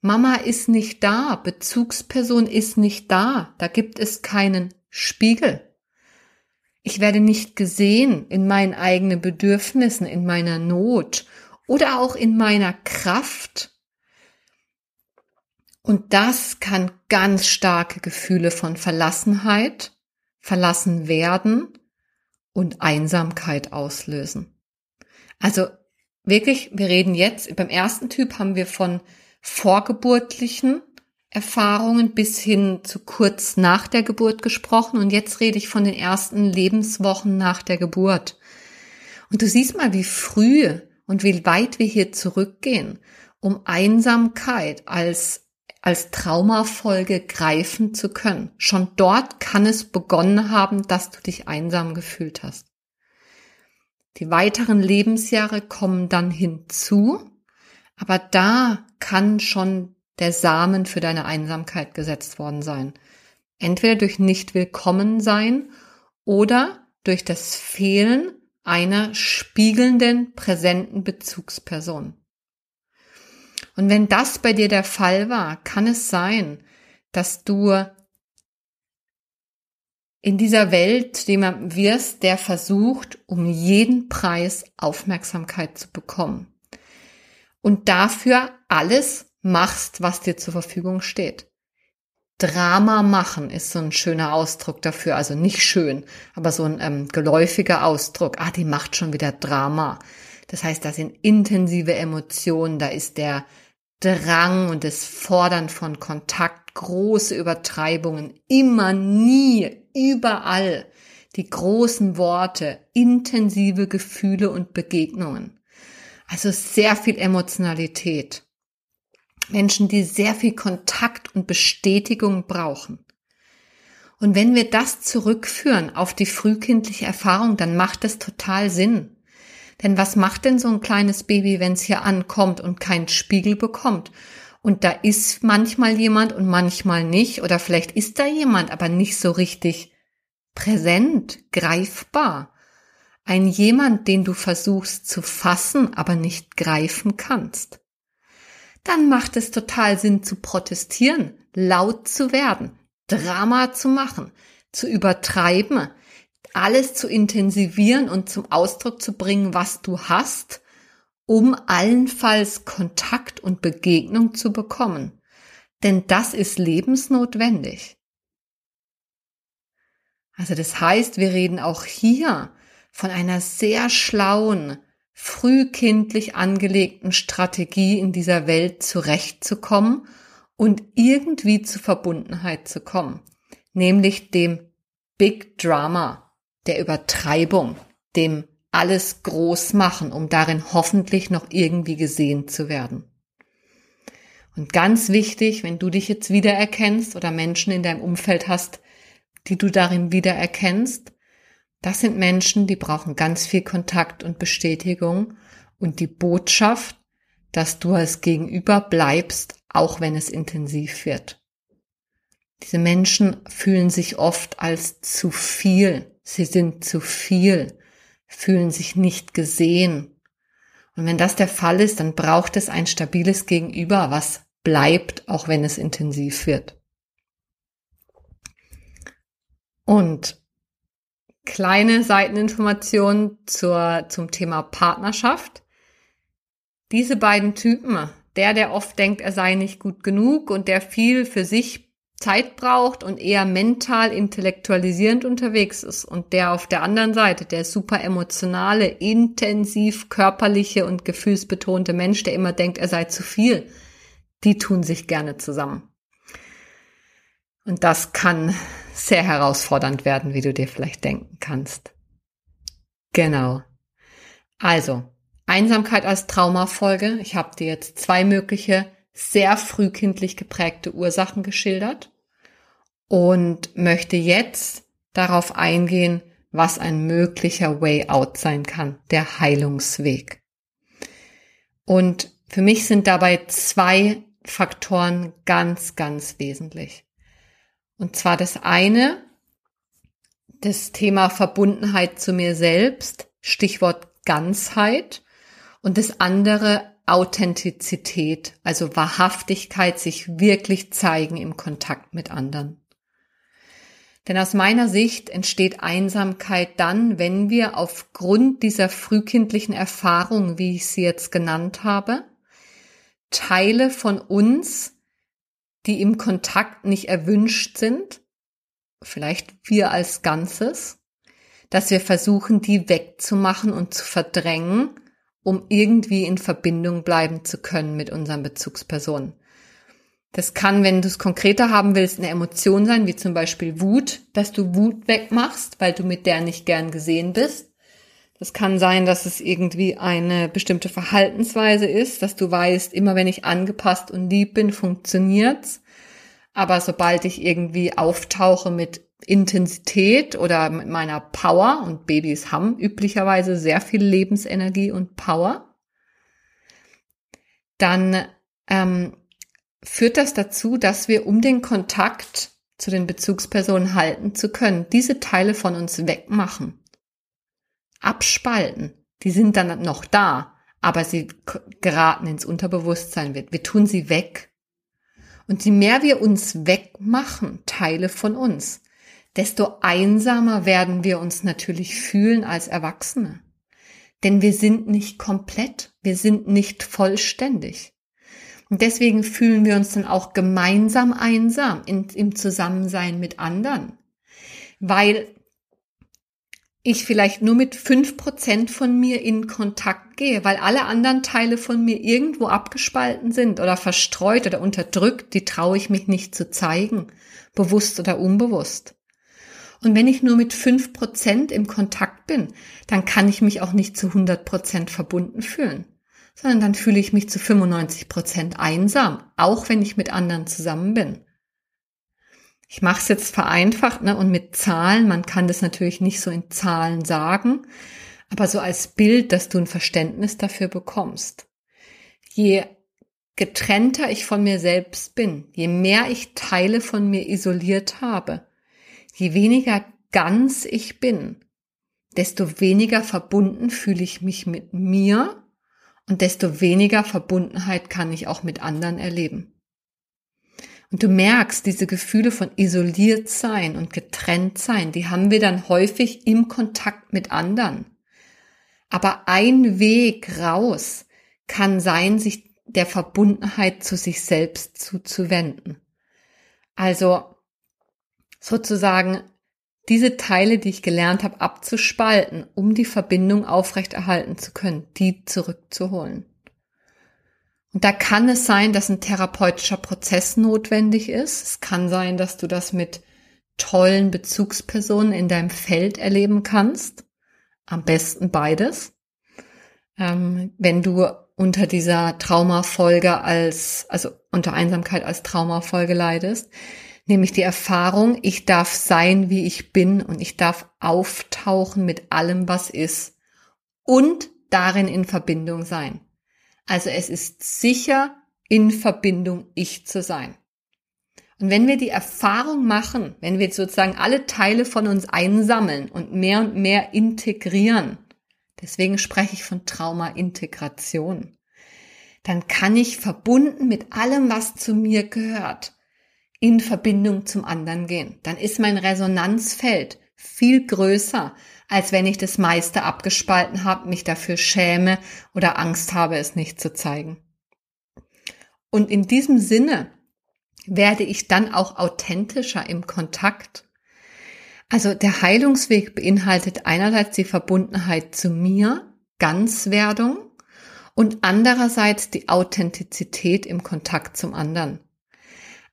Mama ist nicht da, Bezugsperson ist nicht da, da gibt es keinen Spiegel. Ich werde nicht gesehen in meinen eigenen Bedürfnissen, in meiner Not oder auch in meiner Kraft. Und das kann ganz starke Gefühle von Verlassenheit, verlassen werden und Einsamkeit auslösen. Also wirklich, wir reden jetzt, beim ersten Typ haben wir von vorgeburtlichen Erfahrungen bis hin zu kurz nach der Geburt gesprochen und jetzt rede ich von den ersten Lebenswochen nach der Geburt. Und du siehst mal, wie früh und wie weit wir hier zurückgehen, um Einsamkeit als als Traumafolge greifen zu können. Schon dort kann es begonnen haben, dass du dich einsam gefühlt hast. Die weiteren Lebensjahre kommen dann hinzu aber da kann schon der Samen für deine Einsamkeit gesetzt worden sein. Entweder durch nicht willkommen sein oder durch das Fehlen einer spiegelnden, präsenten Bezugsperson. Und wenn das bei dir der Fall war, kann es sein, dass du in dieser Welt jemand wirst, der versucht, um jeden Preis Aufmerksamkeit zu bekommen und dafür alles machst, was dir zur Verfügung steht. Drama machen ist so ein schöner Ausdruck dafür, also nicht schön, aber so ein ähm, geläufiger Ausdruck. Ah, die macht schon wieder Drama. Das heißt, da sind intensive Emotionen, da ist der Drang und das Fordern von Kontakt, große Übertreibungen, immer, nie, überall, die großen Worte, intensive Gefühle und Begegnungen. Also sehr viel Emotionalität. Menschen, die sehr viel Kontakt und Bestätigung brauchen. Und wenn wir das zurückführen auf die frühkindliche Erfahrung, dann macht es total Sinn. Denn was macht denn so ein kleines Baby, wenn es hier ankommt und keinen Spiegel bekommt? Und da ist manchmal jemand und manchmal nicht, oder vielleicht ist da jemand, aber nicht so richtig präsent, greifbar. Ein jemand, den du versuchst zu fassen, aber nicht greifen kannst. Dann macht es total Sinn zu protestieren, laut zu werden, Drama zu machen, zu übertreiben, alles zu intensivieren und zum Ausdruck zu bringen, was du hast, um allenfalls Kontakt und Begegnung zu bekommen. Denn das ist lebensnotwendig. Also das heißt, wir reden auch hier von einer sehr schlauen, frühkindlich angelegten Strategie in dieser Welt zurechtzukommen und irgendwie zur Verbundenheit zu kommen, nämlich dem Big Drama, der Übertreibung, dem alles groß machen, um darin hoffentlich noch irgendwie gesehen zu werden. Und ganz wichtig, wenn du dich jetzt wiedererkennst oder Menschen in deinem Umfeld hast, die du darin wiedererkennst, das sind Menschen, die brauchen ganz viel Kontakt und Bestätigung und die Botschaft, dass du als Gegenüber bleibst, auch wenn es intensiv wird. Diese Menschen fühlen sich oft als zu viel. Sie sind zu viel, fühlen sich nicht gesehen. Und wenn das der Fall ist, dann braucht es ein stabiles Gegenüber, was bleibt, auch wenn es intensiv wird. Und kleine Seiteninformation zur, zum Thema Partnerschaft. Diese beiden Typen, der, der oft denkt, er sei nicht gut genug und der viel für sich Zeit braucht und eher mental intellektualisierend unterwegs ist und der auf der anderen Seite, der super emotionale, intensiv körperliche und gefühlsbetonte Mensch, der immer denkt, er sei zu viel, die tun sich gerne zusammen. Und das kann sehr herausfordernd werden, wie du dir vielleicht denken kannst. Genau. Also, Einsamkeit als Traumafolge. Ich habe dir jetzt zwei mögliche sehr frühkindlich geprägte Ursachen geschildert und möchte jetzt darauf eingehen, was ein möglicher Way out sein kann, der Heilungsweg. Und für mich sind dabei zwei Faktoren ganz, ganz wesentlich. Und zwar das eine, das Thema Verbundenheit zu mir selbst, Stichwort Ganzheit. Und das andere Authentizität, also Wahrhaftigkeit, sich wirklich zeigen im Kontakt mit anderen. Denn aus meiner Sicht entsteht Einsamkeit dann, wenn wir aufgrund dieser frühkindlichen Erfahrung, wie ich sie jetzt genannt habe, Teile von uns, die im Kontakt nicht erwünscht sind, vielleicht wir als Ganzes, dass wir versuchen, die wegzumachen und zu verdrängen, um irgendwie in Verbindung bleiben zu können mit unseren Bezugspersonen. Das kann, wenn du es konkreter haben willst, eine Emotion sein, wie zum Beispiel Wut, dass du Wut wegmachst, weil du mit der nicht gern gesehen bist. Das kann sein, dass es irgendwie eine bestimmte Verhaltensweise ist, dass du weißt, immer wenn ich angepasst und lieb bin, funktioniert's. Aber sobald ich irgendwie auftauche mit Intensität oder mit meiner Power, und Babys haben üblicherweise sehr viel Lebensenergie und Power, dann ähm, führt das dazu, dass wir, um den Kontakt zu den Bezugspersonen halten zu können, diese Teile von uns wegmachen abspalten. Die sind dann noch da, aber sie geraten ins Unterbewusstsein. Wir, wir tun sie weg. Und je mehr wir uns wegmachen, Teile von uns, desto einsamer werden wir uns natürlich fühlen als Erwachsene. Denn wir sind nicht komplett, wir sind nicht vollständig. Und deswegen fühlen wir uns dann auch gemeinsam einsam in, im Zusammensein mit anderen. Weil ich vielleicht nur mit fünf Prozent von mir in Kontakt gehe, weil alle anderen Teile von mir irgendwo abgespalten sind oder verstreut oder unterdrückt, die traue ich mich nicht zu zeigen, bewusst oder unbewusst. Und wenn ich nur mit fünf Prozent im Kontakt bin, dann kann ich mich auch nicht zu 100 Prozent verbunden fühlen, sondern dann fühle ich mich zu 95 Prozent einsam, auch wenn ich mit anderen zusammen bin. Ich mache es jetzt vereinfacht ne, und mit Zahlen. Man kann das natürlich nicht so in Zahlen sagen, aber so als Bild, dass du ein Verständnis dafür bekommst. Je getrennter ich von mir selbst bin, je mehr ich Teile von mir isoliert habe, je weniger ganz ich bin, desto weniger verbunden fühle ich mich mit mir und desto weniger Verbundenheit kann ich auch mit anderen erleben. Und du merkst, diese Gefühle von isoliert sein und getrennt sein, die haben wir dann häufig im Kontakt mit anderen. Aber ein Weg raus kann sein, sich der Verbundenheit zu sich selbst zuzuwenden. Also sozusagen diese Teile, die ich gelernt habe, abzuspalten, um die Verbindung aufrechterhalten zu können, die zurückzuholen. Und da kann es sein, dass ein therapeutischer Prozess notwendig ist. Es kann sein, dass du das mit tollen Bezugspersonen in deinem Feld erleben kannst. Am besten beides. Ähm, wenn du unter dieser Traumafolge als, also unter Einsamkeit als Traumafolge leidest, nämlich die Erfahrung, ich darf sein, wie ich bin und ich darf auftauchen mit allem, was ist und darin in Verbindung sein. Also es ist sicher, in Verbindung ich zu sein. Und wenn wir die Erfahrung machen, wenn wir sozusagen alle Teile von uns einsammeln und mehr und mehr integrieren, deswegen spreche ich von Trauma-Integration, dann kann ich verbunden mit allem, was zu mir gehört, in Verbindung zum anderen gehen. Dann ist mein Resonanzfeld viel größer, als wenn ich das meiste abgespalten habe, mich dafür schäme oder Angst habe, es nicht zu zeigen. Und in diesem Sinne werde ich dann auch authentischer im Kontakt. Also der Heilungsweg beinhaltet einerseits die Verbundenheit zu mir, Ganzwerdung und andererseits die Authentizität im Kontakt zum anderen.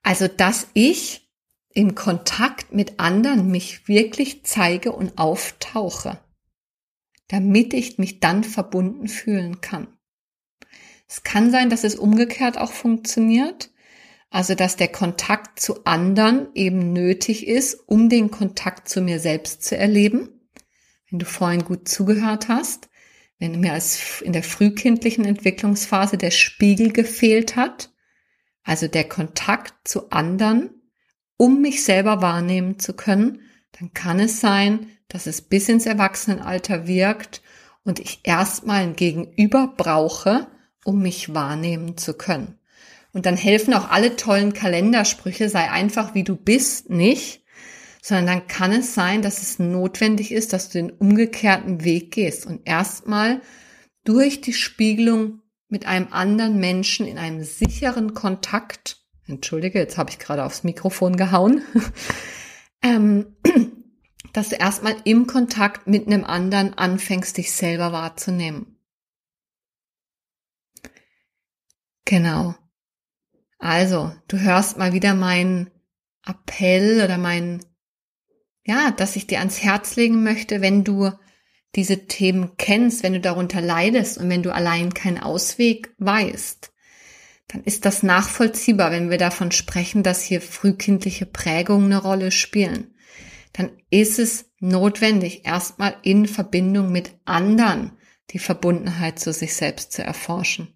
Also, dass ich im Kontakt mit anderen mich wirklich zeige und auftauche, damit ich mich dann verbunden fühlen kann. Es kann sein, dass es umgekehrt auch funktioniert, also dass der Kontakt zu anderen eben nötig ist, um den Kontakt zu mir selbst zu erleben. Wenn du vorhin gut zugehört hast, wenn mir als in der frühkindlichen Entwicklungsphase der Spiegel gefehlt hat, also der Kontakt zu anderen, um mich selber wahrnehmen zu können, dann kann es sein, dass es bis ins Erwachsenenalter wirkt und ich erstmal ein Gegenüber brauche, um mich wahrnehmen zu können. Und dann helfen auch alle tollen Kalendersprüche, sei einfach wie du bist, nicht, sondern dann kann es sein, dass es notwendig ist, dass du den umgekehrten Weg gehst und erstmal durch die Spiegelung mit einem anderen Menschen in einem sicheren Kontakt, entschuldige, jetzt habe ich gerade aufs Mikrofon gehauen, ähm, dass du erstmal im Kontakt mit einem anderen anfängst, dich selber wahrzunehmen. Genau. Also, du hörst mal wieder meinen Appell oder mein, ja, dass ich dir ans Herz legen möchte, wenn du diese Themen kennst, wenn du darunter leidest und wenn du allein keinen Ausweg weißt, dann ist das nachvollziehbar, wenn wir davon sprechen, dass hier frühkindliche Prägungen eine Rolle spielen. Dann ist es notwendig, erstmal in Verbindung mit anderen die Verbundenheit zu sich selbst zu erforschen.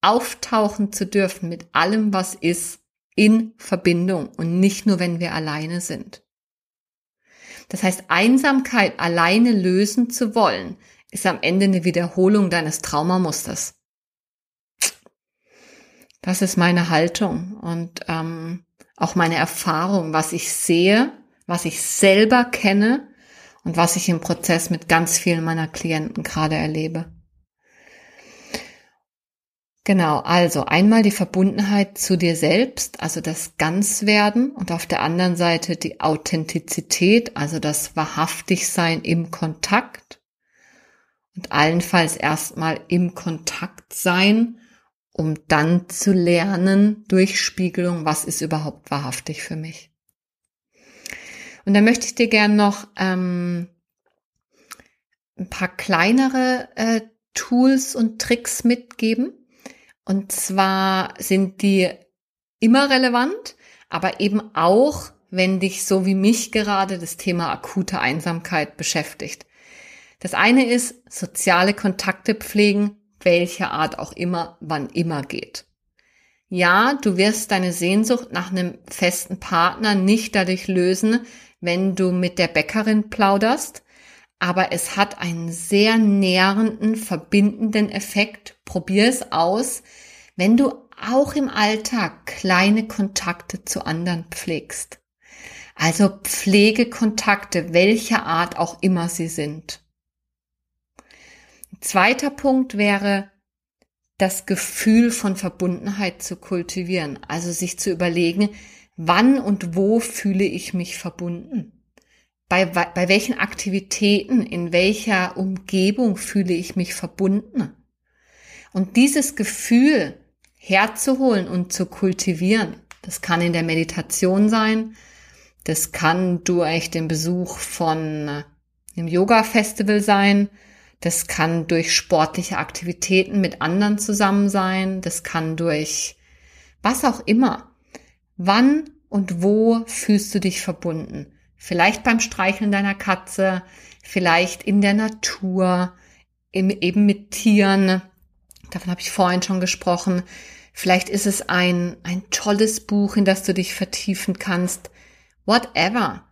Auftauchen zu dürfen mit allem, was ist, in Verbindung und nicht nur, wenn wir alleine sind. Das heißt, Einsamkeit alleine lösen zu wollen, ist am Ende eine Wiederholung deines Traumamusters. Das ist meine Haltung und ähm, auch meine Erfahrung, was ich sehe, was ich selber kenne und was ich im Prozess mit ganz vielen meiner Klienten gerade erlebe. Genau, also einmal die Verbundenheit zu dir selbst, also das Ganzwerden und auf der anderen Seite die Authentizität, also das Wahrhaftigsein im Kontakt und allenfalls erstmal im Kontakt sein, um dann zu lernen durch Spiegelung, was ist überhaupt wahrhaftig für mich. Und dann möchte ich dir gern noch ähm, ein paar kleinere äh, Tools und Tricks mitgeben und zwar sind die immer relevant, aber eben auch, wenn dich so wie mich gerade das Thema akute Einsamkeit beschäftigt. Das eine ist soziale Kontakte pflegen, welcher Art auch immer, wann immer geht. Ja, du wirst deine Sehnsucht nach einem festen Partner nicht dadurch lösen, wenn du mit der Bäckerin plauderst, aber es hat einen sehr nährenden, verbindenden Effekt. Probier es aus, wenn du auch im Alltag kleine Kontakte zu anderen pflegst. Also Pflegekontakte, welcher Art auch immer sie sind. Ein zweiter Punkt wäre, das Gefühl von Verbundenheit zu kultivieren, also sich zu überlegen, wann und wo fühle ich mich verbunden bei, bei welchen Aktivitäten, in welcher Umgebung fühle ich mich verbunden. Und dieses Gefühl herzuholen und zu kultivieren, das kann in der Meditation sein, das kann durch den Besuch von einem Yoga-Festival sein. Das kann durch sportliche Aktivitäten mit anderen zusammen sein. Das kann durch was auch immer. Wann und wo fühlst du dich verbunden? Vielleicht beim Streicheln deiner Katze, vielleicht in der Natur, eben mit Tieren. Davon habe ich vorhin schon gesprochen. Vielleicht ist es ein, ein tolles Buch, in das du dich vertiefen kannst. Whatever.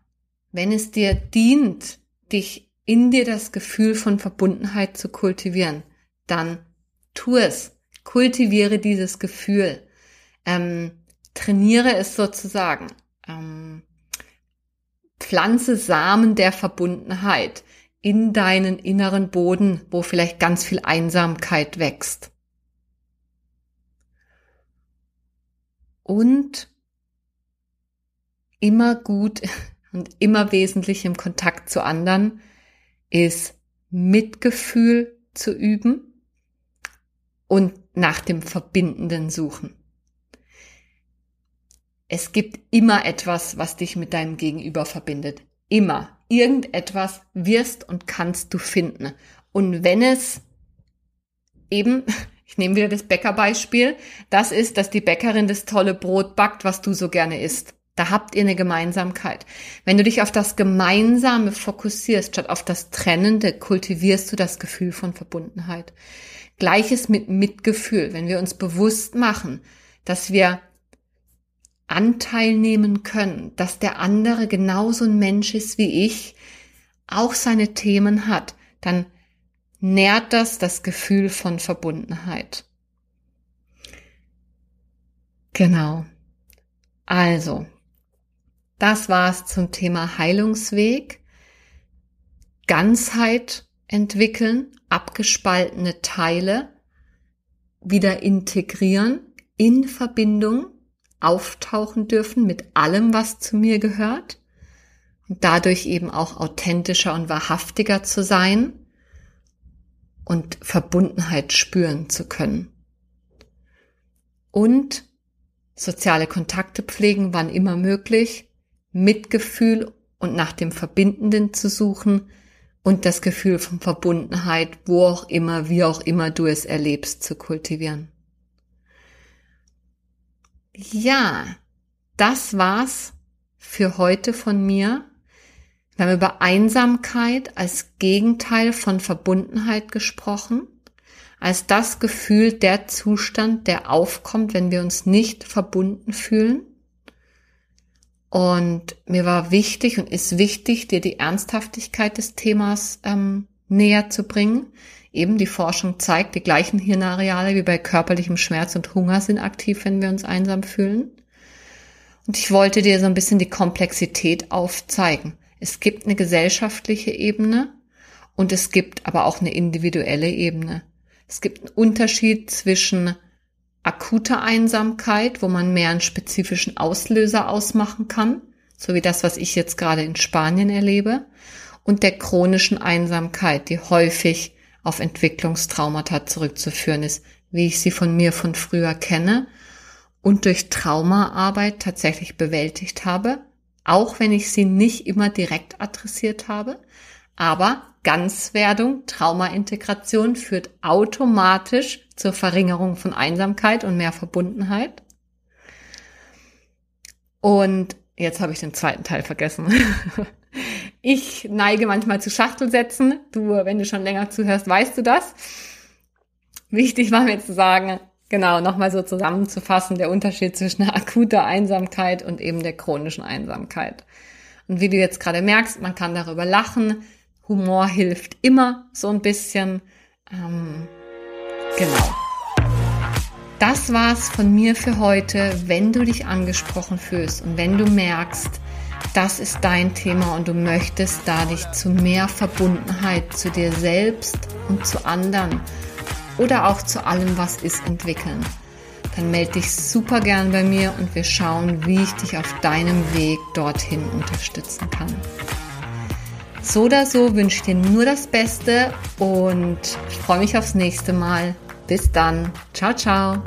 Wenn es dir dient, dich in dir das Gefühl von Verbundenheit zu kultivieren, dann tu es. Kultiviere dieses Gefühl. Ähm, trainiere es sozusagen. Ähm, pflanze Samen der Verbundenheit in deinen inneren Boden, wo vielleicht ganz viel Einsamkeit wächst. Und immer gut und immer wesentlich im Kontakt zu anderen ist Mitgefühl zu üben und nach dem Verbindenden suchen. Es gibt immer etwas, was dich mit deinem Gegenüber verbindet. Immer. Irgendetwas wirst und kannst du finden. Und wenn es eben, ich nehme wieder das Bäckerbeispiel, das ist, dass die Bäckerin das tolle Brot backt, was du so gerne isst. Da habt ihr eine Gemeinsamkeit. Wenn du dich auf das Gemeinsame fokussierst, statt auf das Trennende, kultivierst du das Gefühl von Verbundenheit. Gleiches mit Mitgefühl. Wenn wir uns bewusst machen, dass wir Anteil nehmen können, dass der andere genauso ein Mensch ist wie ich, auch seine Themen hat, dann nährt das das Gefühl von Verbundenheit. Genau. Also, das war's zum Thema Heilungsweg. Ganzheit entwickeln, abgespaltene Teile wieder integrieren in Verbindung auftauchen dürfen mit allem, was zu mir gehört und dadurch eben auch authentischer und wahrhaftiger zu sein und Verbundenheit spüren zu können. Und soziale Kontakte pflegen, wann immer möglich, Mitgefühl und nach dem Verbindenden zu suchen und das Gefühl von Verbundenheit, wo auch immer, wie auch immer du es erlebst, zu kultivieren. Ja, das war's für heute von mir. Wir haben über Einsamkeit als Gegenteil von Verbundenheit gesprochen, als das Gefühl, der Zustand, der aufkommt, wenn wir uns nicht verbunden fühlen. Und mir war wichtig und ist wichtig, dir die Ernsthaftigkeit des Themas ähm, näher zu bringen. Eben die Forschung zeigt, die gleichen Hirnareale wie bei körperlichem Schmerz und Hunger sind aktiv, wenn wir uns einsam fühlen. Und ich wollte dir so ein bisschen die Komplexität aufzeigen. Es gibt eine gesellschaftliche Ebene und es gibt aber auch eine individuelle Ebene. Es gibt einen Unterschied zwischen akuter Einsamkeit, wo man mehr einen spezifischen Auslöser ausmachen kann, so wie das, was ich jetzt gerade in Spanien erlebe, und der chronischen Einsamkeit, die häufig auf Entwicklungstraumata zurückzuführen ist, wie ich sie von mir von früher kenne und durch Traumaarbeit tatsächlich bewältigt habe, auch wenn ich sie nicht immer direkt adressiert habe. Aber Ganzwerdung, Traumaintegration führt automatisch zur Verringerung von Einsamkeit und mehr Verbundenheit. Und jetzt habe ich den zweiten Teil vergessen. Ich neige manchmal zu Schachtelsätzen. Du, wenn du schon länger zuhörst, weißt du das. Wichtig war mir zu sagen, genau, nochmal so zusammenzufassen, der Unterschied zwischen akuter Einsamkeit und eben der chronischen Einsamkeit. Und wie du jetzt gerade merkst, man kann darüber lachen. Humor hilft immer so ein bisschen. Ähm, genau. Das war's von mir für heute. Wenn du dich angesprochen fühlst und wenn du merkst, das ist dein Thema und du möchtest dadurch zu mehr Verbundenheit zu dir selbst und zu anderen oder auch zu allem, was ist, entwickeln. Dann melde dich super gern bei mir und wir schauen, wie ich dich auf deinem Weg dorthin unterstützen kann. So oder so wünsche ich dir nur das Beste und freue mich aufs nächste Mal. Bis dann. Ciao, ciao.